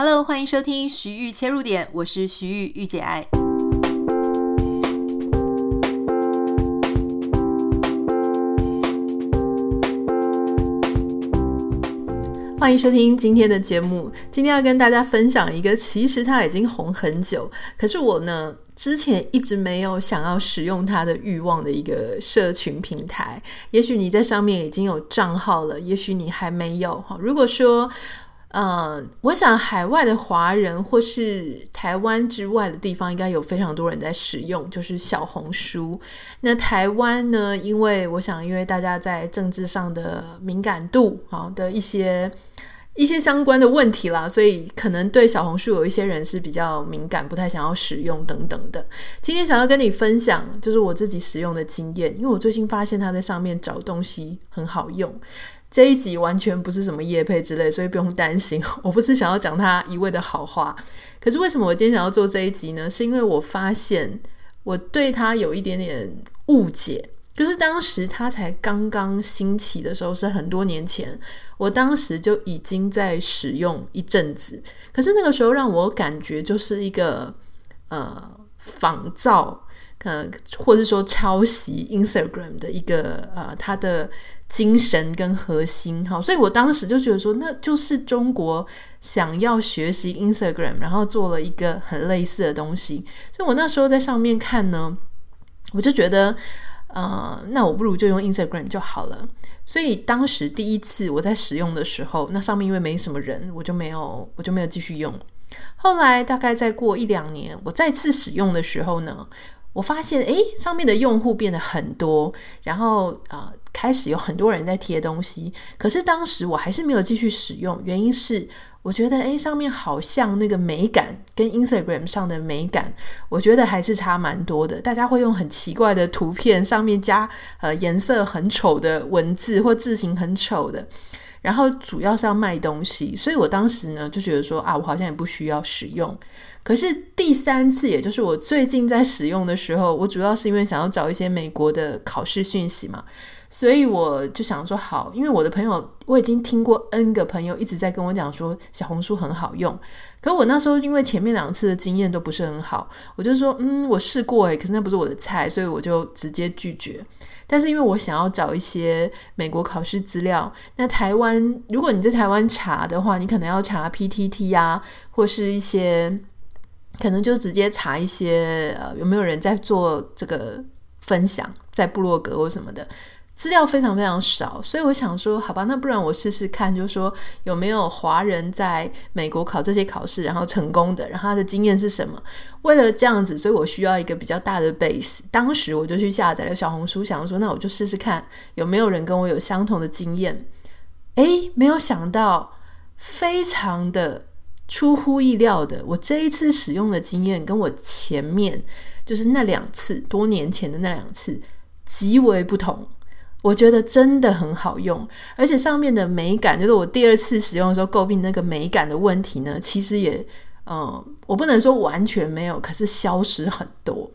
Hello，欢迎收听徐玉切入点，我是徐玉玉姐爱。欢迎收听今天的节目。今天要跟大家分享一个，其实它已经红很久，可是我呢，之前一直没有想要使用它的欲望的一个社群平台。也许你在上面已经有账号了，也许你还没有。如果说，呃，我想海外的华人或是台湾之外的地方，应该有非常多人在使用，就是小红书。那台湾呢？因为我想，因为大家在政治上的敏感度啊的一些。一些相关的问题啦，所以可能对小红书有一些人是比较敏感，不太想要使用等等的。今天想要跟你分享，就是我自己使用的经验，因为我最近发现它在上面找东西很好用。这一集完全不是什么业配之类，所以不用担心，我不是想要讲它一味的好话。可是为什么我今天想要做这一集呢？是因为我发现我对它有一点点误解。就是当时它才刚刚兴起的时候，是很多年前，我当时就已经在使用一阵子。可是那个时候让我感觉就是一个呃仿造，呃或者说抄袭 Instagram 的一个呃它的精神跟核心哈，所以我当时就觉得说，那就是中国想要学习 Instagram，然后做了一个很类似的东西。所以我那时候在上面看呢，我就觉得。呃，那我不如就用 Instagram 就好了。所以当时第一次我在使用的时候，那上面因为没什么人，我就没有，我就没有继续用。后来大概再过一两年，我再次使用的时候呢，我发现诶，上面的用户变得很多，然后呃，开始有很多人在贴东西。可是当时我还是没有继续使用，原因是。我觉得诶，上面好像那个美感跟 Instagram 上的美感，我觉得还是差蛮多的。大家会用很奇怪的图片，上面加呃颜色很丑的文字或字型很丑的，然后主要是要卖东西，所以我当时呢就觉得说啊，我好像也不需要使用。可是第三次，也就是我最近在使用的时候，我主要是因为想要找一些美国的考试讯息嘛。所以我就想说好，因为我的朋友我已经听过 N 个朋友一直在跟我讲说小红书很好用，可我那时候因为前面两次的经验都不是很好，我就说嗯，我试过诶，可是那不是我的菜，所以我就直接拒绝。但是因为我想要找一些美国考试资料，那台湾如果你在台湾查的话，你可能要查 PTT 啊，或是一些可能就直接查一些呃有没有人在做这个分享，在部落格或什么的。资料非常非常少，所以我想说，好吧，那不然我试试看，就是说有没有华人在美国考这些考试，然后成功的，然后他的经验是什么？为了这样子，所以我需要一个比较大的 base。当时我就去下载了小红书，想说，那我就试试看有没有人跟我有相同的经验。诶，没有想到，非常的出乎意料的，我这一次使用的经验跟我前面就是那两次多年前的那两次极为不同。我觉得真的很好用，而且上面的美感，就是我第二次使用的时候诟病那个美感的问题呢，其实也，嗯，我不能说完全没有，可是消失很多。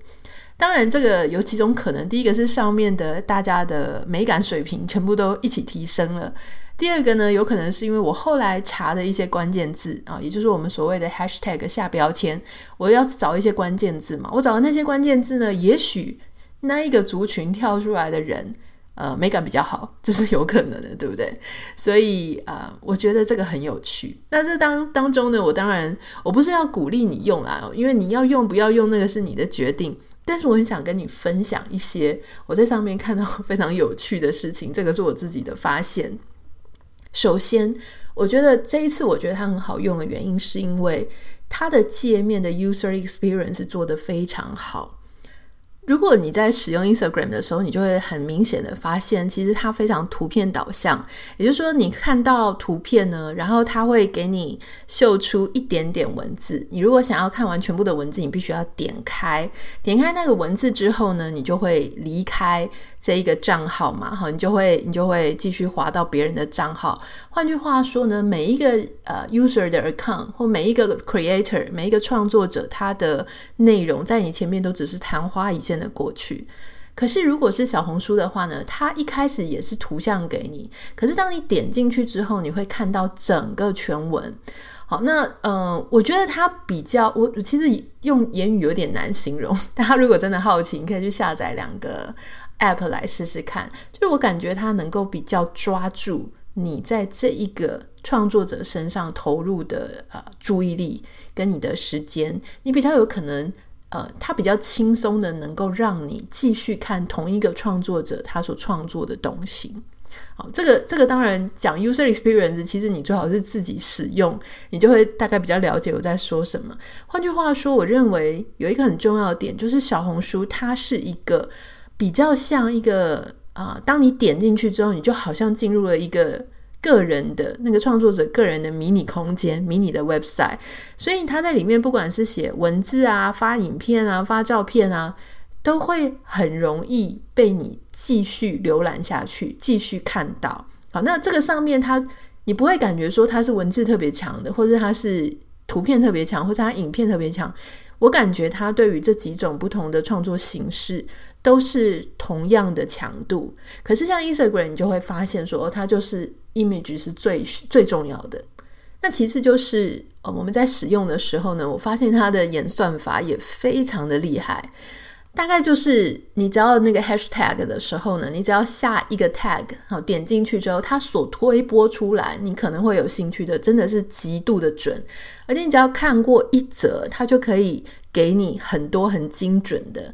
当然，这个有几种可能，第一个是上面的大家的美感水平全部都一起提升了，第二个呢，有可能是因为我后来查的一些关键字啊，也就是我们所谓的 hashtag 下标签，我要找一些关键字嘛，我找的那些关键字呢，也许那一个族群跳出来的人。呃，美感比较好，这是有可能的，对不对？所以啊、呃，我觉得这个很有趣。那这当当中呢，我当然我不是要鼓励你用啦，因为你要用不要用那个是你的决定。但是我很想跟你分享一些我在上面看到非常有趣的事情，这个是我自己的发现。首先，我觉得这一次我觉得它很好用的原因，是因为它的界面的 user experience 做得非常好。如果你在使用 Instagram 的时候，你就会很明显的发现，其实它非常图片导向。也就是说，你看到图片呢，然后它会给你秀出一点点文字。你如果想要看完全部的文字，你必须要点开，点开那个文字之后呢，你就会离开这一个账号嘛，好，你就会你就会继续滑到别人的账号。换句话说呢，每一个呃 user 的 account 或每一个 creator 每一个创作者，他的内容在你前面都只是昙花一现的过去。可是如果是小红书的话呢，它一开始也是图像给你，可是当你点进去之后，你会看到整个全文。好，那嗯、我觉得它比较，我其实用言语有点难形容。大家如果真的好奇，你可以去下载两个 app 来试试看。就是我感觉它能够比较抓住你在这一个创作者身上投入的呃注意力跟你的时间，你比较有可能呃，它比较轻松的能够让你继续看同一个创作者他所创作的东西。好，这个这个当然讲 user experience，其实你最好是自己使用，你就会大概比较了解我在说什么。换句话说，我认为有一个很重要的点，就是小红书它是一个比较像一个啊、当你点进去之后，你就好像进入了一个个人的那个创作者个人的迷你空间、迷你的 website，所以他在里面不管是写文字啊、发影片啊、发照片啊。都会很容易被你继续浏览下去，继续看到。好，那这个上面它，你不会感觉说它是文字特别强的，或者它是图片特别强，或者它影片特别强。我感觉它对于这几种不同的创作形式都是同样的强度。可是像 Instagram，你就会发现说，它就是 image 是最最重要的。那其次就是，我们在使用的时候呢，我发现它的演算法也非常的厉害。大概就是你只要那个 hashtag 的时候呢，你只要下一个 tag，好，点进去之后，它所推播出来，你可能会有兴趣的，真的是极度的准。而且你只要看过一则，它就可以给你很多很精准的。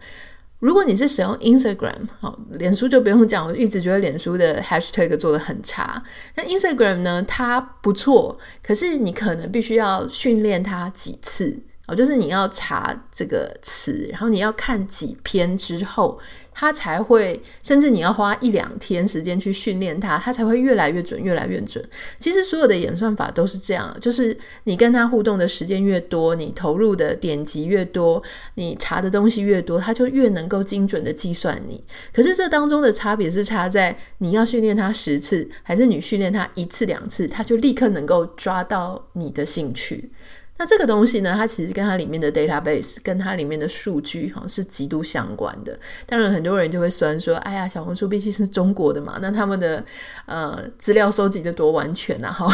如果你是使用 Instagram，好，脸书就不用讲，我一直觉得脸书的 hashtag 做的很差。那 Instagram 呢，它不错，可是你可能必须要训练它几次。就是你要查这个词，然后你要看几篇之后，它才会，甚至你要花一两天时间去训练它，它才会越来越准，越来越准。其实所有的演算法都是这样，就是你跟它互动的时间越多，你投入的点击越多，你查的东西越多，它就越能够精准的计算你。可是这当中的差别是差在你要训练它十次，还是你训练它一次两次，它就立刻能够抓到你的兴趣。那这个东西呢，它其实跟它里面的 database，跟它里面的数据哈是极度相关的。当然，很多人就会酸说：“哎呀，小红书毕竟是中国的嘛，那他们的呃资料收集得多完全啊！”哈，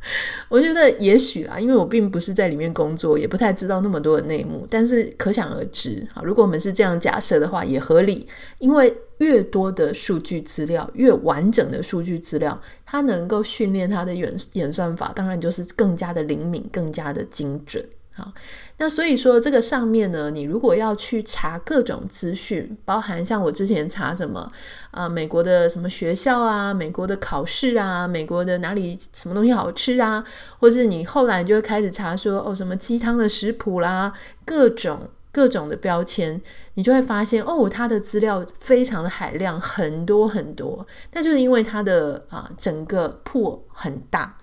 我觉得也许啊，因为我并不是在里面工作，也不太知道那么多的内幕。但是可想而知，哈，如果我们是这样假设的话，也合理，因为。越多的数据资料，越完整的数据资料，它能够训练它的演演算法，当然就是更加的灵敏，更加的精准。好，那所以说这个上面呢，你如果要去查各种资讯，包含像我之前查什么啊、美国的什么学校啊，美国的考试啊，美国的哪里什么东西好吃啊，或是你后来就会开始查说哦，什么鸡汤的食谱啦，各种。各种的标签，你就会发现哦，它的资料非常的海量，很多很多。那就是因为它的啊、整个 pool 很大。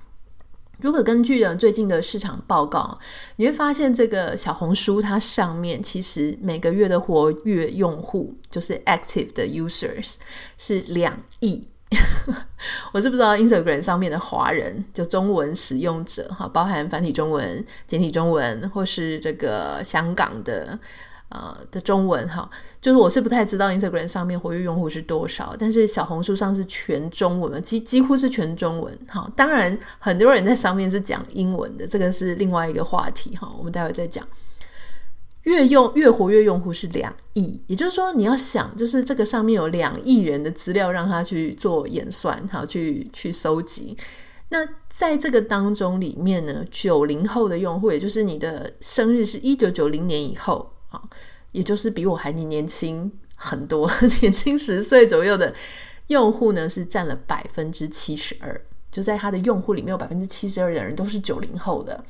如果根据了最近的市场报告，你会发现这个小红书它上面其实每个月的活跃用户，就是 active 的 users 是两亿。我是不知道 Instagram 上面的华人就中文使用者哈，包含繁体中文、简体中文，或是这个香港的呃的中文哈，就是我是不太知道 Instagram 上面活跃用户是多少，但是小红书上是全中文，几几乎是全中文哈。当然很多人在上面是讲英文的，这个是另外一个话题哈，我们待会再讲。月用月活跃用户是两亿，也就是说，你要想，就是这个上面有两亿人的资料让他去做演算，好去去搜集。那在这个当中里面呢，九零后的用户，也就是你的生日是一九九零年以后啊，也就是比我还年年轻很多，年轻十岁左右的用户呢，是占了百分之七十二。就在他的用户里面有百分之七十二的人都是九零后的。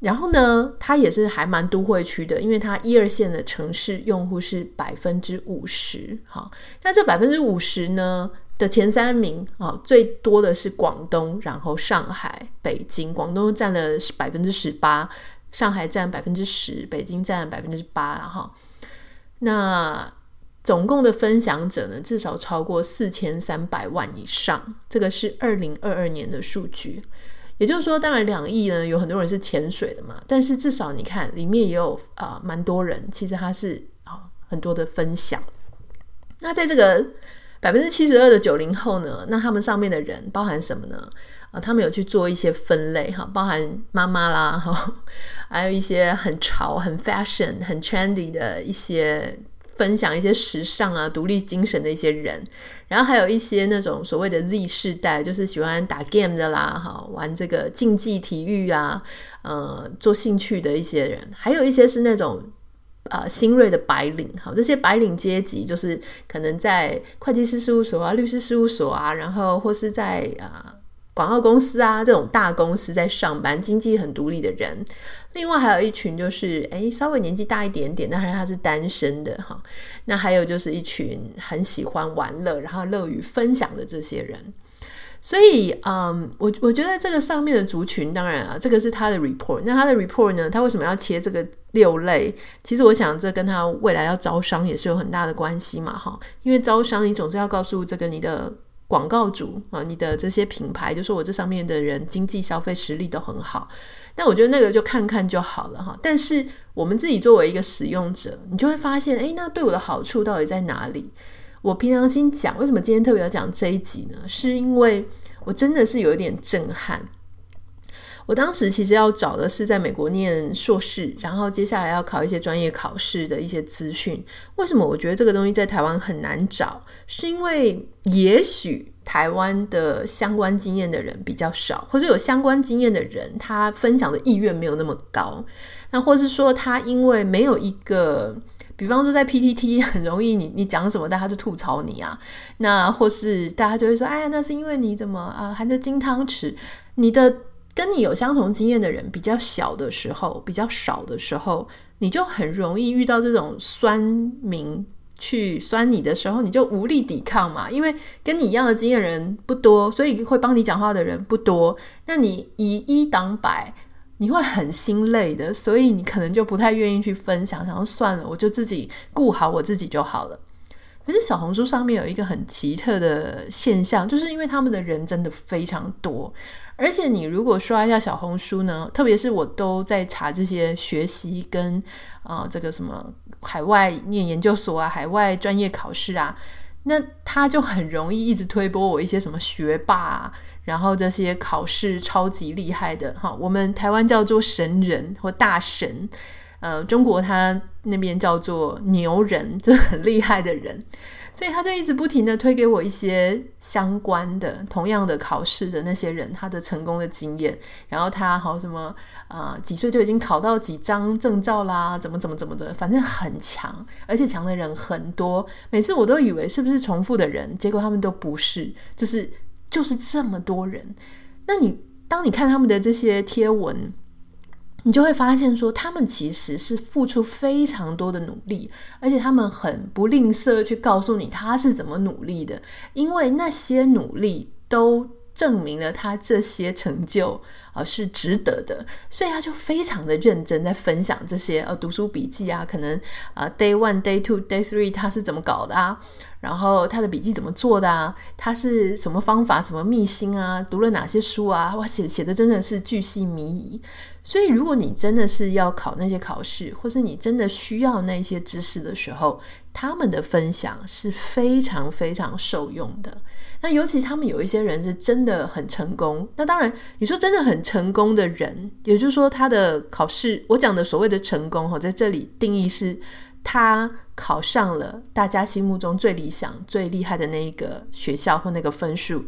然后呢，它也是还蛮都会区的，因为它一二线的城市用户是百分之五十。好，那这百分之五十呢的前三名啊，最多的是广东，然后上海、北京。广东占了百分之十八，上海占百分之十，北京占百分之八了哈。那总共的分享者呢，至少超过四千三百万以上，这个是二零二二年的数据。也就是说，当然两亿呢，有很多人是潜水的嘛，但是至少你看里面也有啊、呃、蛮多人，其实他是啊、很多的分享。那在这个百分之七十二的九零后呢，那他们上面的人包含什么呢？啊，他们有去做一些分类哈，包含妈妈啦哈，还有一些很潮、很 fashion、很 trendy 的一些分享一些时尚啊、独立精神的一些人，然后还有一些那种所谓的 Z 世代，就是喜欢打 game 的啦哈，玩这个竞技体育啊，呃，做兴趣的一些人，还有一些是那种。呃，新锐的白领，好，这些白领阶级就是可能在会计师事务所啊、律师事务所啊，然后或是在呃广告公司啊这种大公司在上班，经济很独立的人。另外还有一群就是，诶，稍微年纪大一点点，但是他是单身的哈。那还有就是一群很喜欢玩乐，然后乐于分享的这些人。所以，嗯，我我觉得这个上面的族群，当然啊，这个是他的 report。那他的 report 呢，他为什么要切这个六类？其实我想，这跟他未来要招商也是有很大的关系嘛，哈。因为招商，你总是要告诉这个你的广告主啊，你的这些品牌，就说我这上面的人经济消费实力都很好。但我觉得那个就看看就好了哈。但是我们自己作为一个使用者，你就会发现，诶，那对我的好处到底在哪里？我平常心讲，为什么今天特别要讲这一集呢？是因为我真的是有一点震撼。我当时其实要找的是在美国念硕士，然后接下来要考一些专业考试的一些资讯。为什么我觉得这个东西在台湾很难找？是因为也许台湾的相关经验的人比较少，或者有相关经验的人，他分享的意愿没有那么高。那或是说他因为没有一个。比方说，在 PTT 很容易你，你讲什么，大家就吐槽你啊。那或是大家就会说，哎呀，那是因为你怎么啊、呃，含着金汤匙。你的跟你有相同经验的人比较小的时候，比较少的时候，你就很容易遇到这种酸民去酸你的时候，你就无力抵抗嘛。因为跟你一样的经验人不多，所以会帮你讲话的人不多。那你以一挡百。你会很心累的，所以你可能就不太愿意去分享，想说算了，我就自己顾好我自己就好了。可是小红书上面有一个很奇特的现象，就是因为他们的人真的非常多，而且你如果刷一下小红书呢，特别是我都在查这些学习跟啊、呃、这个什么海外念研究所啊、海外专业考试啊，那他就很容易一直推播我一些什么学霸啊。然后这些考试超级厉害的哈，我们台湾叫做神人或大神，呃，中国他那边叫做牛人，就很厉害的人，所以他就一直不停地推给我一些相关的、同样的考试的那些人他的成功的经验，然后他好什么啊、几岁就已经考到几张证照啦，怎么怎么怎么的，反正很强，而且强的人很多，每次我都以为是不是重复的人，结果他们都不是，就是。就是这么多人，那你当你看他们的这些贴文，你就会发现说，他们其实是付出非常多的努力，而且他们很不吝啬去告诉你他是怎么努力的，因为那些努力都证明了他这些成就啊、是值得的，所以他就非常的认真在分享这些呃读书笔记啊，可能啊、day one day two day three 他是怎么搞的啊。然后他的笔记怎么做的啊？他是什么方法、什么秘辛啊？读了哪些书啊？哇，写写的真的是巨细靡遗。所以，如果你真的是要考那些考试，或是你真的需要那些知识的时候，他们的分享是非常非常受用的。那尤其他们有一些人是真的很成功。那当然，你说真的很成功的人，也就是说他的考试，我讲的所谓的成功，哈，在这里定义是。他考上了大家心目中最理想、最厉害的那一个学校或那个分数。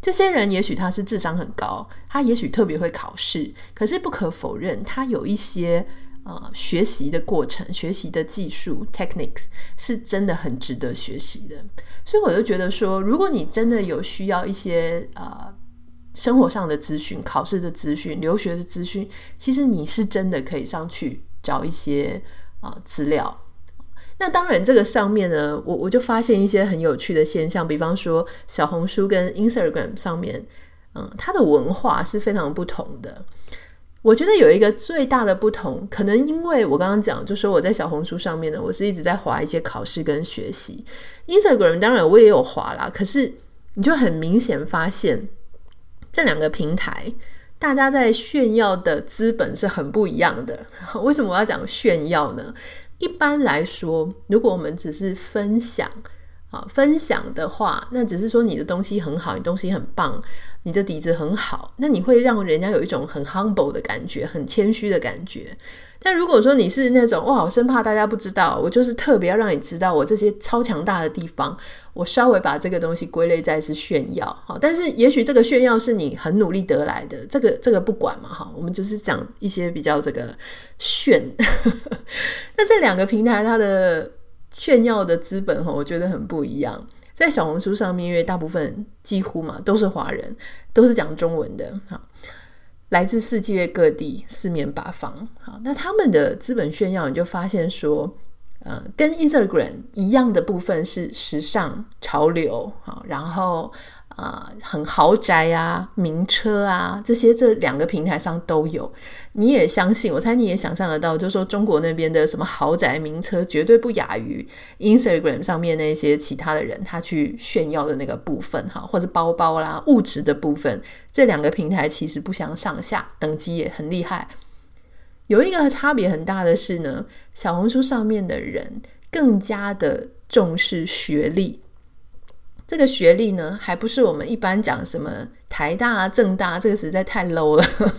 这些人也许他是智商很高，他也许特别会考试，可是不可否认，他有一些呃学习的过程、学习的技术 （techniques） 是真的很值得学习的。所以我就觉得说，如果你真的有需要一些呃生活上的资讯、考试的资讯、留学的资讯，其实你是真的可以上去找一些啊、资料。那当然，这个上面呢，我我就发现一些很有趣的现象，比方说小红书跟 Instagram 上面，嗯，它的文化是非常不同的。我觉得有一个最大的不同，可能因为我刚刚讲，就说我在小红书上面呢，我是一直在划一些考试跟学习。Instagram 当然我也有划啦，可是你就很明显发现这两个平台，大家在炫耀的资本是很不一样的。为什么我要讲炫耀呢？一般来说，如果我们只是分享啊，分享的话，那只是说你的东西很好，你东西很棒，你的底子很好，那你会让人家有一种很 humble 的感觉，很谦虚的感觉。但如果说你是那种哇，我生怕大家不知道，我就是特别要让你知道我这些超强大的地方，我稍微把这个东西归类在是炫耀哈。但是也许这个炫耀是你很努力得来的，这个这个不管嘛哈，我们就是讲一些比较这个炫。那这两个平台它的炫耀的资本哈，我觉得很不一样。在小红书上面，因为大部分几乎嘛都是华人，都是讲中文的哈。来自世界各地，四面八方。好，那他们的资本炫耀，你就发现说，呃，跟 Instagram 一样的部分是时尚潮流，好，然后。啊、很豪宅啊，名车啊，这些这两个平台上都有。你也相信，我猜你也想象得到，就是说中国那边的什么豪宅名车，绝对不亚于 Instagram 上面那些其他的人他去炫耀的那个部分哈，或者包包啦、物质的部分，这两个平台其实不相上下，等级也很厉害。有一个差别很大的是呢，小红书上面的人更加的重视学历。这个学历呢，还不是我们一般讲什么台大啊、政大，这个实在太 low 了。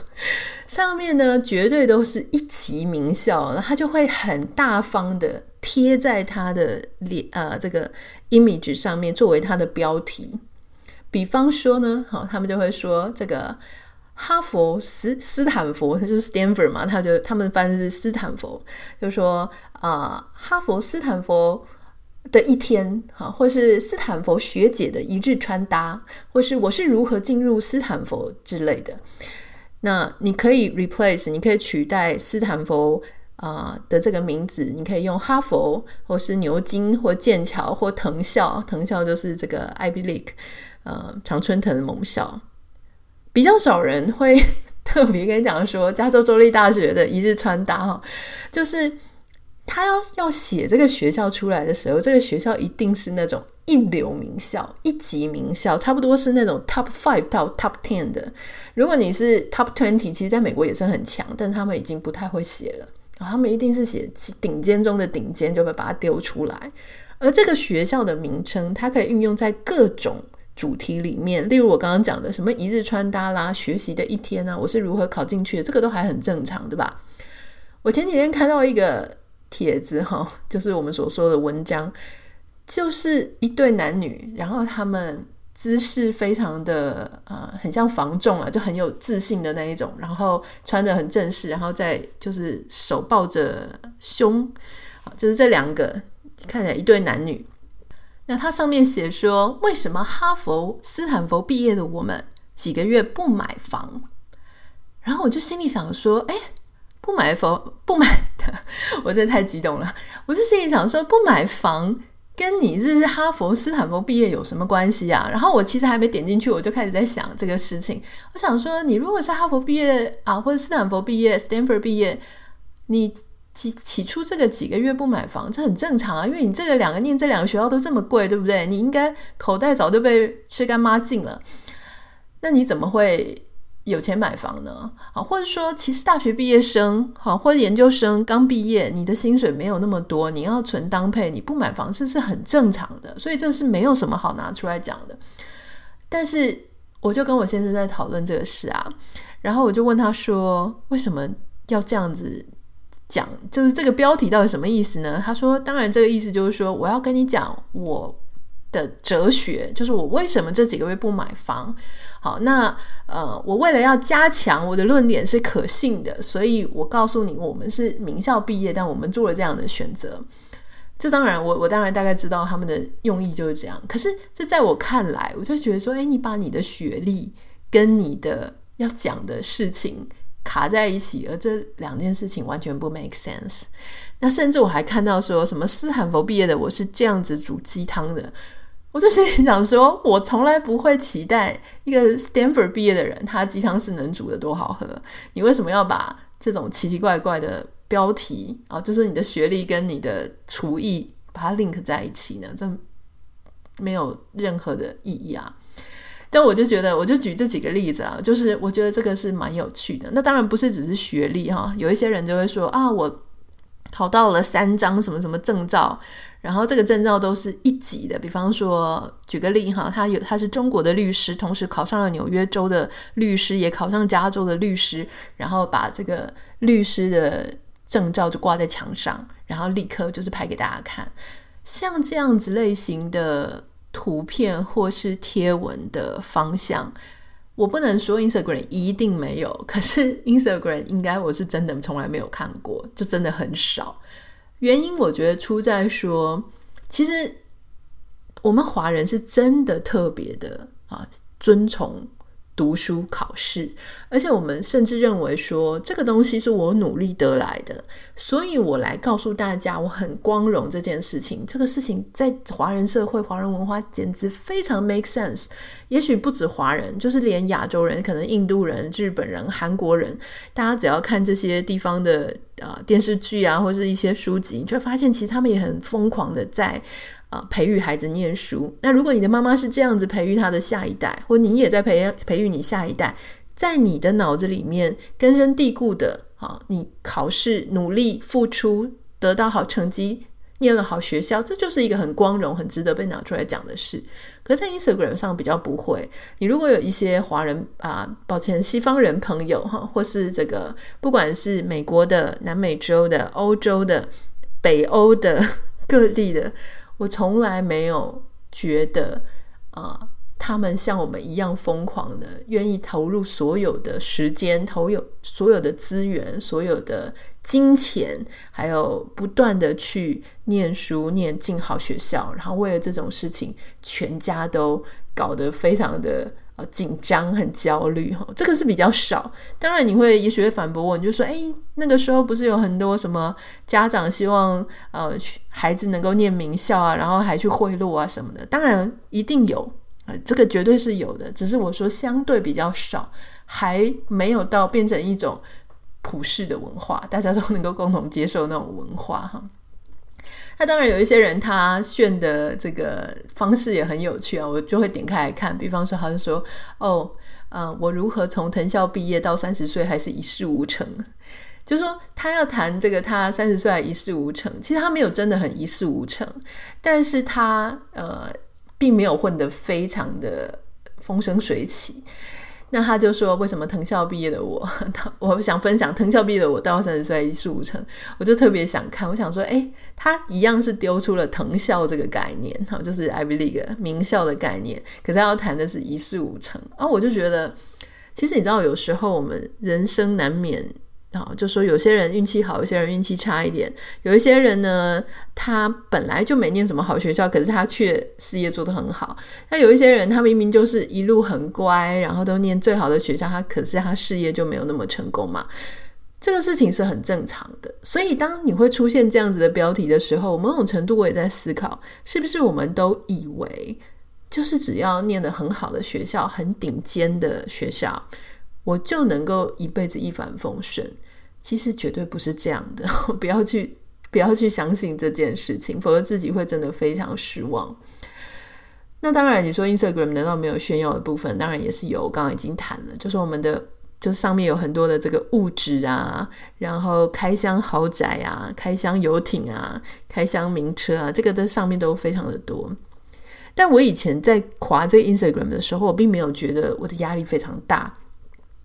上面呢，绝对都是一级名校，他就会很大方的贴在他的脸呃这个 image 上面，作为他的标题。比方说呢，好，他们就会说这个哈佛斯斯坦福，他就是 Stanford 嘛，他就他们翻的是斯坦福，就说啊、哈佛斯坦福。的一天，哈，或是斯坦福学姐的一日穿搭，或是我是如何进入斯坦福之类的。那你可以 replace，你可以取代斯坦福啊、的这个名字，你可以用哈佛，或是牛津，或剑桥，或藤校。藤校就是这个 Ivy League，呃，常春藤的盟校。比较少人会 特别跟你讲说，加州州立大学的一日穿搭，哈，就是。他要要写这个学校出来的时候，这个学校一定是那种一流名校、一级名校，差不多是那种 top five 到 top ten 的。如果你是 top twenty，其实在美国也是很强，但是他们已经不太会写了。然后他们一定是写顶尖中的顶尖，就会把它丢出来。而这个学校的名称，它可以运用在各种主题里面，例如我刚刚讲的什么一日穿搭啦、学习的一天啊，我是如何考进去的，这个都还很正常，对吧？我前几天看到一个。帖子哈，就是我们所说的文章，就是一对男女，然后他们姿势非常的呃，很像房仲啊，就很有自信的那一种，然后穿得很正式，然后再就是手抱着胸，就是这两个看起来一对男女。那它上面写说，为什么哈佛、斯坦福毕业的我们几个月不买房？然后我就心里想说，哎。不买房 不买的，我真的太激动了。我就心里想说，不买房跟你这是哈佛、斯坦福毕业有什么关系啊？然后我其实还没点进去，我就开始在想这个事情。我想说，你如果是哈佛毕业啊，或者斯坦福毕业、Stanford 毕业，你起起初这个几个月不买房，这很正常啊，因为你这个两个念这两个学校都这么贵，对不对？你应该口袋早就被吃干抹净了。那你怎么会？有钱买房呢？啊，或者说，其实大学毕业生，好，或者研究生刚毕业，你的薪水没有那么多，你要存当配，你不买房子是很正常的，所以这是没有什么好拿出来讲的。但是，我就跟我先生在讨论这个事啊，然后我就问他说，为什么要这样子讲？就是这个标题到底什么意思呢？他说，当然，这个意思就是说，我要跟你讲我的哲学，就是我为什么这几个月不买房。好，那呃，我为了要加强我的论点是可信的，所以我告诉你，我们是名校毕业，但我们做了这样的选择。这当然，我我当然大概知道他们的用意就是这样。可是这在我看来，我就觉得说，诶，你把你的学历跟你的要讲的事情卡在一起，而这两件事情完全不 make sense。那甚至我还看到说什么斯坦福毕业的，我是这样子煮鸡汤的。我就心里想说，我从来不会期待一个 Stanford 毕业的人，他鸡汤是能煮得多好喝。你为什么要把这种奇奇怪怪的标题啊，就是你的学历跟你的厨艺把它 link 在一起呢？这没有任何的意义啊！但我就觉得，我就举这几个例子啦，就是我觉得这个是蛮有趣的。那当然不是只是学历哈，有一些人就会说啊，我考到了三张什么什么证照，然后这个证照都是一级的。比方说，举个例哈，他有他是中国的律师，同时考上了纽约州的律师，也考上加州的律师，然后把这个律师的证照就挂在墙上，然后立刻就是拍给大家看。像这样子类型的图片或是贴文的方向。我不能说 Instagram 一定没有，可是 Instagram 应该我是真的从来没有看过，就真的很少。原因我觉得出在说，其实我们华人是真的特别的啊，尊崇。读书考试，而且我们甚至认为说这个东西是我努力得来的，所以我来告诉大家，我很光荣这件事情。这个事情在华人社会、华人文化简直非常 make sense。也许不止华人，就是连亚洲人，可能印度人、日本人、韩国人，大家只要看这些地方的呃电视剧啊，或是一些书籍，你就会发现其实他们也很疯狂的在。啊，培育孩子念书。那如果你的妈妈是这样子培育她的下一代，或你也在培培育你下一代，在你的脑子里面根深蒂固的啊，你考试努力付出，得到好成绩，念了好学校，这就是一个很光荣、很值得被拿出来讲的事。可，在 Instagram 上比较不会。你如果有一些华人啊，抱歉，西方人朋友哈，或是这个不管是美国的、南美洲的、欧洲的、北欧的 各地的。我从来没有觉得啊、他们像我们一样疯狂的，愿意投入所有的时间、投有所有的资源、所有的金钱，还有不断的去念书、念进好学校，然后为了这种事情，全家都搞得非常的。啊，紧张很焦虑哈，这个是比较少。当然，你会也许会反驳我，你就说，诶，那个时候不是有很多什么家长希望呃孩子能够念名校啊，然后还去贿赂啊什么的。当然一定有啊，这个绝对是有的。只是我说相对比较少，还没有到变成一种普世的文化，大家都能够共同接受那种文化哈。那当然有一些人他炫的这个方式也很有趣啊，我就会点开来看。比方说，他就说：“哦，呃，我如何从藤校毕业到三十岁还是一事无成？”就说他要谈这个，他三十岁还一事无成，其实他没有真的很一事无成，但是他呃，并没有混得非常的风生水起。那他就说，为什么藤校毕业的我，他 我想分享藤校毕业的我到三十岁一事无成，我就特别想看，我想说，诶，他一样是丢出了藤校这个概念，哈，就是 Ivy League 名校的概念，可是他要谈的是一事无成，啊，我就觉得，其实你知道，有时候我们人生难免。啊，就说有些人运气好，有些人运气差一点。有一些人呢，他本来就没念什么好学校，可是他却事业做得很好。那有一些人，他明明就是一路很乖，然后都念最好的学校，他可是他事业就没有那么成功嘛。这个事情是很正常的。所以，当你会出现这样子的标题的时候，某种程度我也在思考，是不是我们都以为，就是只要念得很好的学校，很顶尖的学校。我就能够一辈子一帆风顺，其实绝对不是这样的，不要去不要去相信这件事情，否则自己会真的非常失望。那当然，你说 Instagram 难道没有炫耀的部分？当然也是有，刚刚已经谈了，就是我们的就是上面有很多的这个物质啊，然后开箱豪宅啊，开箱游艇啊，开箱名车啊，这个在上面都非常的多。但我以前在滑这个 Instagram 的时候，我并没有觉得我的压力非常大。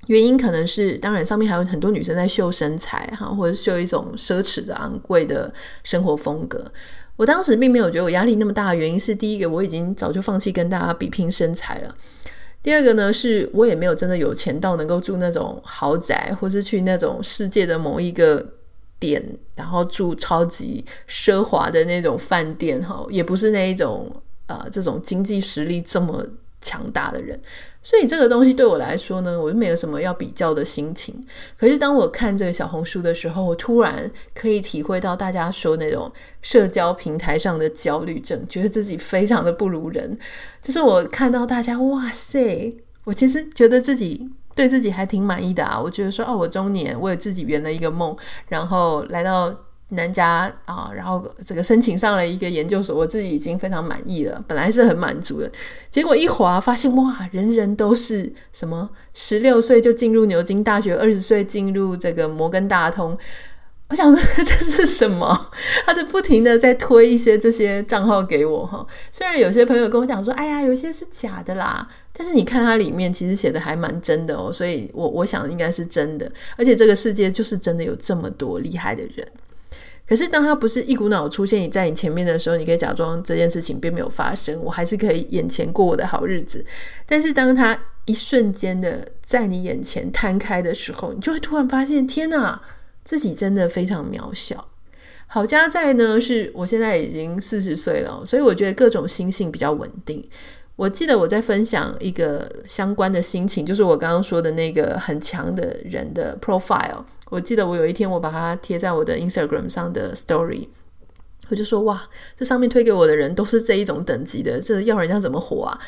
原因可能是，当然上面还有很多女生在秀身材哈，或者秀一种奢侈的、昂贵的生活风格。我当时并没有觉得我压力那么大的原因是，第一个我已经早就放弃跟大家比拼身材了；第二个呢，是我也没有真的有钱到能够住那种豪宅，或是去那种世界的某一个点，然后住超级奢华的那种饭店哈，也不是那一种呃这种经济实力这么强大的人。所以这个东西对我来说呢，我就没有什么要比较的心情。可是当我看这个小红书的时候，我突然可以体会到大家说那种社交平台上的焦虑症，觉得自己非常的不如人。就是我看到大家，哇塞，我其实觉得自己对自己还挺满意的啊。我觉得说，哦，我中年为自己圆了一个梦，然后来到。南加啊，然后这个申请上了一个研究所，我自己已经非常满意了，本来是很满足的，结果一滑发现哇，人人都是什么十六岁就进入牛津大学，二十岁进入这个摩根大通，我想说这是什么？他就不停的在推一些这些账号给我哈。虽然有些朋友跟我讲说，哎呀，有些是假的啦，但是你看它里面其实写的还蛮真的哦，所以我我想应该是真的。而且这个世界就是真的有这么多厉害的人。可是当他不是一股脑出现在你前面的时候，你可以假装这件事情并没有发生，我还是可以眼前过我的好日子。但是当他一瞬间的在你眼前摊开的时候，你就会突然发现，天哪！自己真的非常渺小。好家在呢，是我现在已经四十岁了，所以我觉得各种心性比较稳定。我记得我在分享一个相关的心情，就是我刚刚说的那个很强的人的 profile。我记得我有一天我把它贴在我的 Instagram 上的 Story，我就说哇，这上面推给我的人都是这一种等级的，这要人家怎么活啊？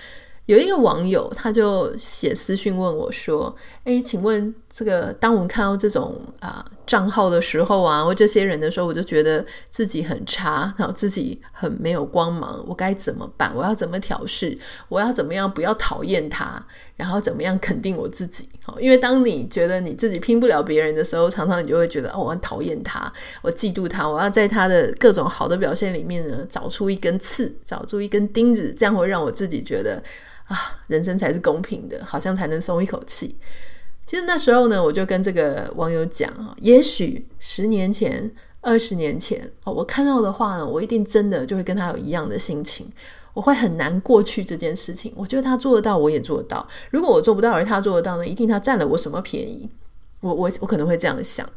有一个网友，他就写私讯问我说：“诶，请问这个，当我们看到这种啊账号的时候啊，或这些人的时候，我就觉得自己很差，然后自己很没有光芒，我该怎么办？我要怎么调试？我要怎么样不要讨厌他？然后怎么样肯定我自己？好，因为当你觉得你自己拼不了别人的时候，常常你就会觉得哦，我讨厌他，我嫉妒他，我要在他的各种好的表现里面呢，找出一根刺，找出一根钉子，这样会让我自己觉得。”啊，人生才是公平的，好像才能松一口气。其实那时候呢，我就跟这个网友讲啊，也许十年前、二十年前哦，我看到的话呢，我一定真的就会跟他有一样的心情，我会很难过去这件事情。我觉得他做得到，我也做得到。如果我做不到，而他做得到呢，一定他占了我什么便宜？我我我可能会这样想。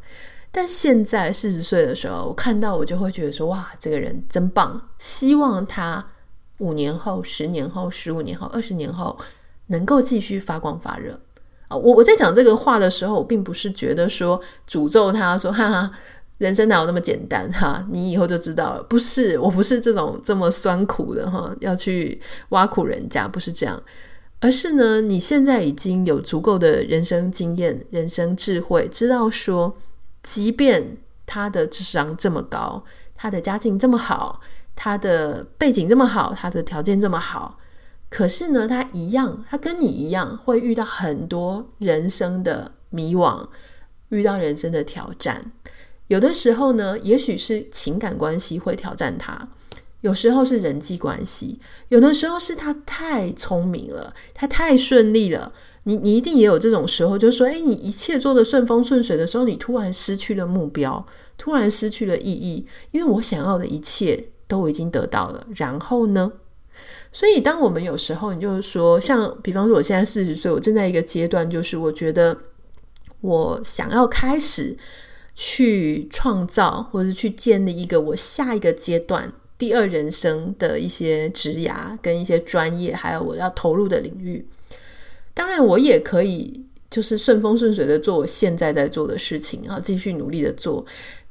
但现在四十岁的时候，我看到我就会觉得说，哇，这个人真棒，希望他。五年后、十年后、十五年后、二十年后，能够继续发光发热啊！我我在讲这个话的时候，我并不是觉得说诅咒他说哈哈，人生哪有那么简单哈？你以后就知道了。不是，我不是这种这么酸苦的哈，要去挖苦人家，不是这样，而是呢，你现在已经有足够的人生经验、人生智慧，知道说，即便他的智商这么高，他的家境这么好。他的背景这么好，他的条件这么好，可是呢，他一样，他跟你一样，会遇到很多人生的迷惘，遇到人生的挑战。有的时候呢，也许是情感关系会挑战他；有时候是人际关系；有的时候是他太聪明了，他太顺利了。你你一定也有这种时候，就说，诶，你一切做得顺风顺水的时候，你突然失去了目标，突然失去了意义，因为我想要的一切。都已经得到了，然后呢？所以，当我们有时候，你就是说，像比方说，我现在四十岁，我正在一个阶段，就是我觉得我想要开始去创造，或者去建立一个我下一个阶段第二人生的一些职涯跟一些专业，还有我要投入的领域。当然，我也可以就是顺风顺水的做我现在在做的事情，然后继续努力的做。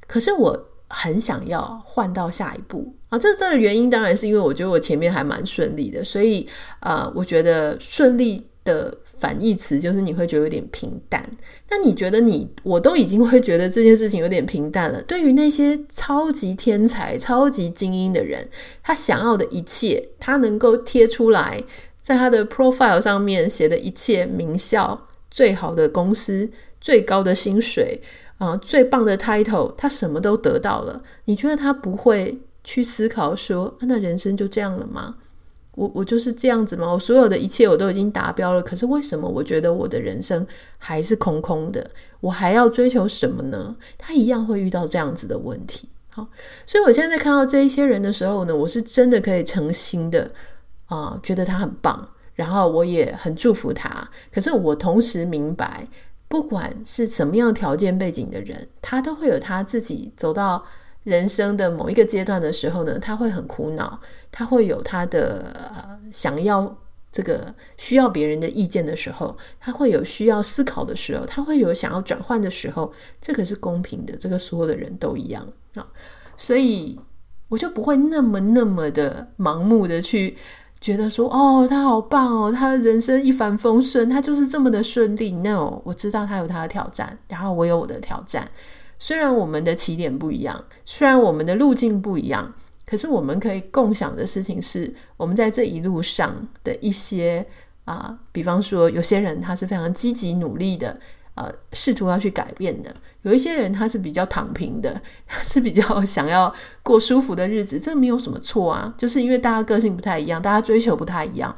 可是我。很想要换到下一步啊！这这个原因当然是因为我觉得我前面还蛮顺利的，所以呃，我觉得顺利的反义词就是你会觉得有点平淡。那你觉得你我都已经会觉得这件事情有点平淡了。对于那些超级天才、超级精英的人，他想要的一切，他能够贴出来，在他的 profile 上面写的一切名校、最好的公司、最高的薪水。啊，最棒的 title，他什么都得到了。你觉得他不会去思考说，啊，那人生就这样了吗？我我就是这样子吗？我所有的一切我都已经达标了，可是为什么我觉得我的人生还是空空的？我还要追求什么呢？他一样会遇到这样子的问题。好，所以我现在在看到这一些人的时候呢，我是真的可以诚心的啊，觉得他很棒，然后我也很祝福他。可是我同时明白。不管是什么样条件背景的人，他都会有他自己走到人生的某一个阶段的时候呢，他会很苦恼，他会有他的、呃、想要这个需要别人的意见的时候，他会有需要思考的时候，他会有想要转换的时候，这个是公平的，这个所有的人都一样啊，所以我就不会那么那么的盲目的去。觉得说哦，他好棒哦，他的人生一帆风顺，他就是这么的顺利。No，我知道他有他的挑战，然后我有我的挑战。虽然我们的起点不一样，虽然我们的路径不一样，可是我们可以共享的事情是，我们在这一路上的一些啊，比方说有些人他是非常积极努力的呃试图要去改变的。有一些人他是比较躺平的，他是比较想要过舒服的日子，这没有什么错啊，就是因为大家个性不太一样，大家追求不太一样。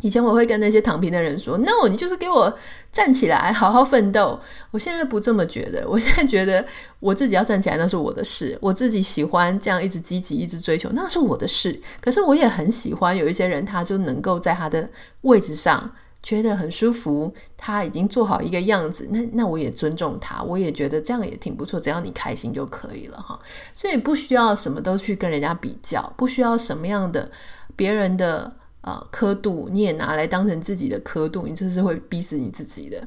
以前我会跟那些躺平的人说：“No，你就是给我站起来，好好奋斗。”我现在不这么觉得，我现在觉得我自己要站起来，那是我的事。我自己喜欢这样一直积极、一直追求，那是我的事。可是我也很喜欢有一些人，他就能够在他的位置上觉得很舒服，他已经做好一个样子。那那我也尊重他，我也觉得这样也挺不错。只要你开心就可以了哈。所以不需要什么都去跟人家比较，不需要什么样的别人的。呃，刻度你也拿来当成自己的刻度，你这是会逼死你自己的。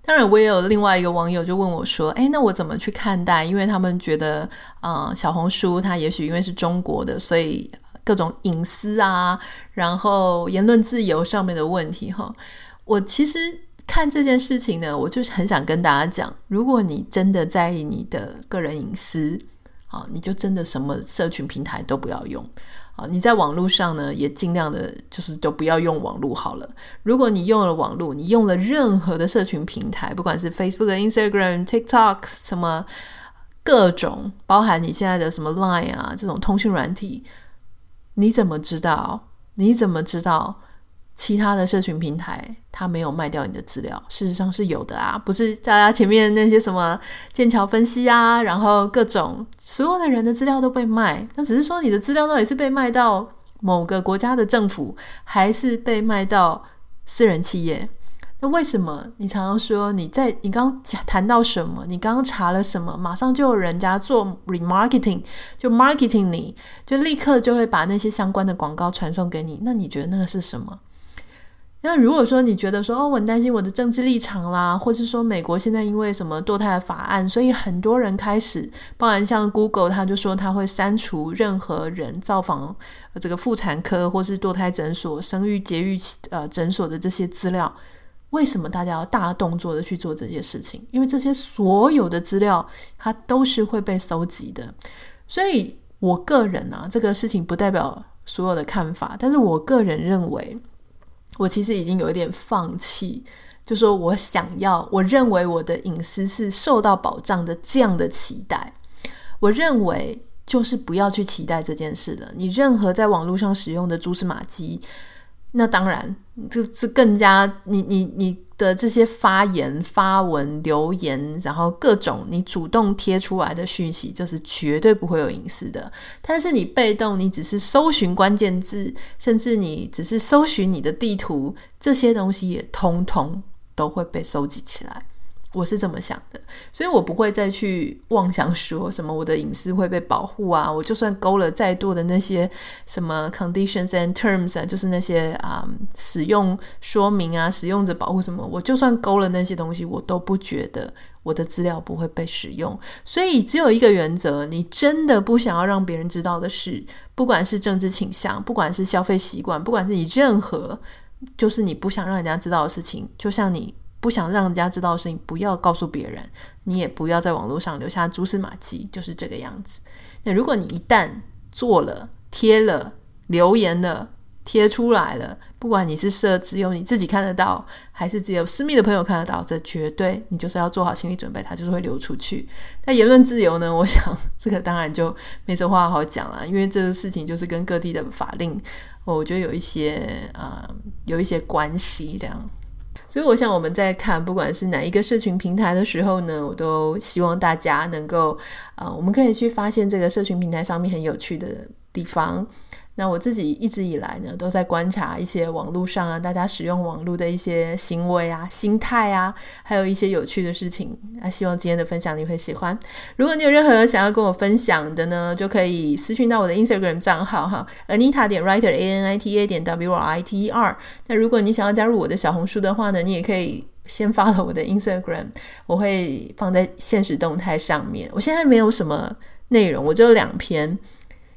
当然，我也有另外一个网友就问我说：“诶，那我怎么去看待？因为他们觉得，呃，小红书它也许因为是中国的，所以各种隐私啊，然后言论自由上面的问题哈。我其实看这件事情呢，我就是很想跟大家讲，如果你真的在意你的个人隐私，啊，你就真的什么社群平台都不要用。”啊，你在网络上呢，也尽量的，就是都不要用网络好了。如果你用了网络，你用了任何的社群平台，不管是 Facebook、Instagram、TikTok 什么各种，包含你现在的什么 Line 啊这种通讯软体，你怎么知道？你怎么知道？其他的社群平台，它没有卖掉你的资料，事实上是有的啊，不是大家前面那些什么剑桥分析啊，然后各种所有的人的资料都被卖，那只是说你的资料到底是被卖到某个国家的政府，还是被卖到私人企业？那为什么你常常说你在你刚谈到什么，你刚刚查了什么，马上就有人家做 remarketing，就 marketing 你，就立刻就会把那些相关的广告传送给你？那你觉得那个是什么？那如果说你觉得说哦，我很担心我的政治立场啦，或是说美国现在因为什么堕胎的法案，所以很多人开始，包含像 Google，他就说他会删除任何人造访这个妇产科或是堕胎诊所、生育节育呃诊所的这些资料。为什么大家要大动作的去做这些事情？因为这些所有的资料它都是会被搜集的。所以我个人啊，这个事情不代表所有的看法，但是我个人认为。我其实已经有一点放弃，就说我想要，我认为我的隐私是受到保障的这样的期待。我认为就是不要去期待这件事了。你任何在网络上使用的蛛丝马迹，那当然这这更加你你你。的这些发言、发文、留言，然后各种你主动贴出来的讯息，这是绝对不会有隐私的。但是你被动，你只是搜寻关键字，甚至你只是搜寻你的地图，这些东西也通通都会被收集起来。我是这么想的，所以我不会再去妄想说什么我的隐私会被保护啊。我就算勾了再多的那些什么 conditions and terms 啊，就是那些啊、使用说明啊、使用者保护什么，我就算勾了那些东西，我都不觉得我的资料不会被使用。所以只有一个原则：你真的不想要让别人知道的事，不管是政治倾向，不管是消费习惯，不管是你任何，就是你不想让人家知道的事情，就像你。不想让人家知道的事情，不要告诉别人。你也不要在网络上留下蛛丝马迹，就是这个样子。那如果你一旦做了、贴了、留言了、贴出来了，不管你是设只有你自己看得到，还是只有私密的朋友看得到，这绝对你就是要做好心理准备，它就是会流出去。那言论自由呢？我想这个当然就没什么话好讲了，因为这个事情就是跟各地的法令，我觉得有一些啊、呃，有一些关系这样。所以，我想我们在看不管是哪一个社群平台的时候呢，我都希望大家能够，啊，我们可以去发现这个社群平台上面很有趣的地方。那我自己一直以来呢，都在观察一些网络上啊，大家使用网络的一些行为啊、心态啊，还有一些有趣的事情。啊，希望今天的分享你会喜欢。如果你有任何想要跟我分享的呢，就可以私讯到我的 Instagram 账号哈，Anita 点 Writer A N I T A 点 W R I T E R。那如果你想要加入我的小红书的话呢，你也可以先 发了我的 Instagram，我会放在现实动态上面。我现在没有什么内容，我只有两篇。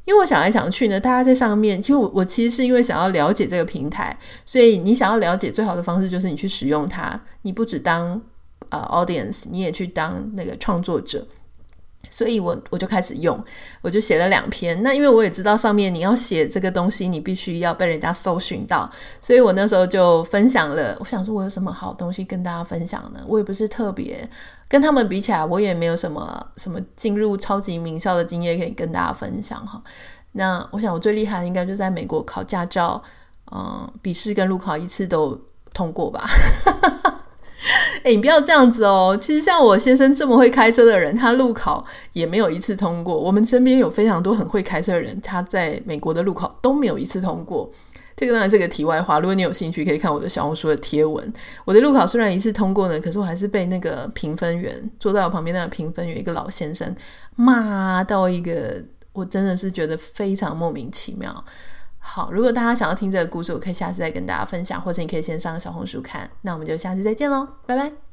因为我想来想去呢，大家在上面，其实我我其实是因为想要了解这个平台，所以你想要了解最好的方式就是你去使用它，你不只当呃 audience，你也去当那个创作者。所以我我就开始用，我就写了两篇。那因为我也知道上面你要写这个东西，你必须要被人家搜寻到，所以我那时候就分享了。我想说，我有什么好东西跟大家分享呢？我也不是特别跟他们比起来，我也没有什么什么进入超级名校的经验可以跟大家分享哈。那我想我最厉害的应该就在美国考驾照，嗯，笔试跟路考一次都通过吧。哎、你不要这样子哦！其实像我先生这么会开车的人，他路考也没有一次通过。我们身边有非常多很会开车的人，他在美国的路考都没有一次通过。这个当然是个题外话。如果你有兴趣，可以看我的小红书的贴文。我的路考虽然一次通过呢，可是我还是被那个评分员坐在我旁边那个评分员一个老先生骂到一个，我真的是觉得非常莫名其妙。好，如果大家想要听这个故事，我可以下次再跟大家分享，或者你可以先上小红书看。那我们就下次再见喽，拜拜。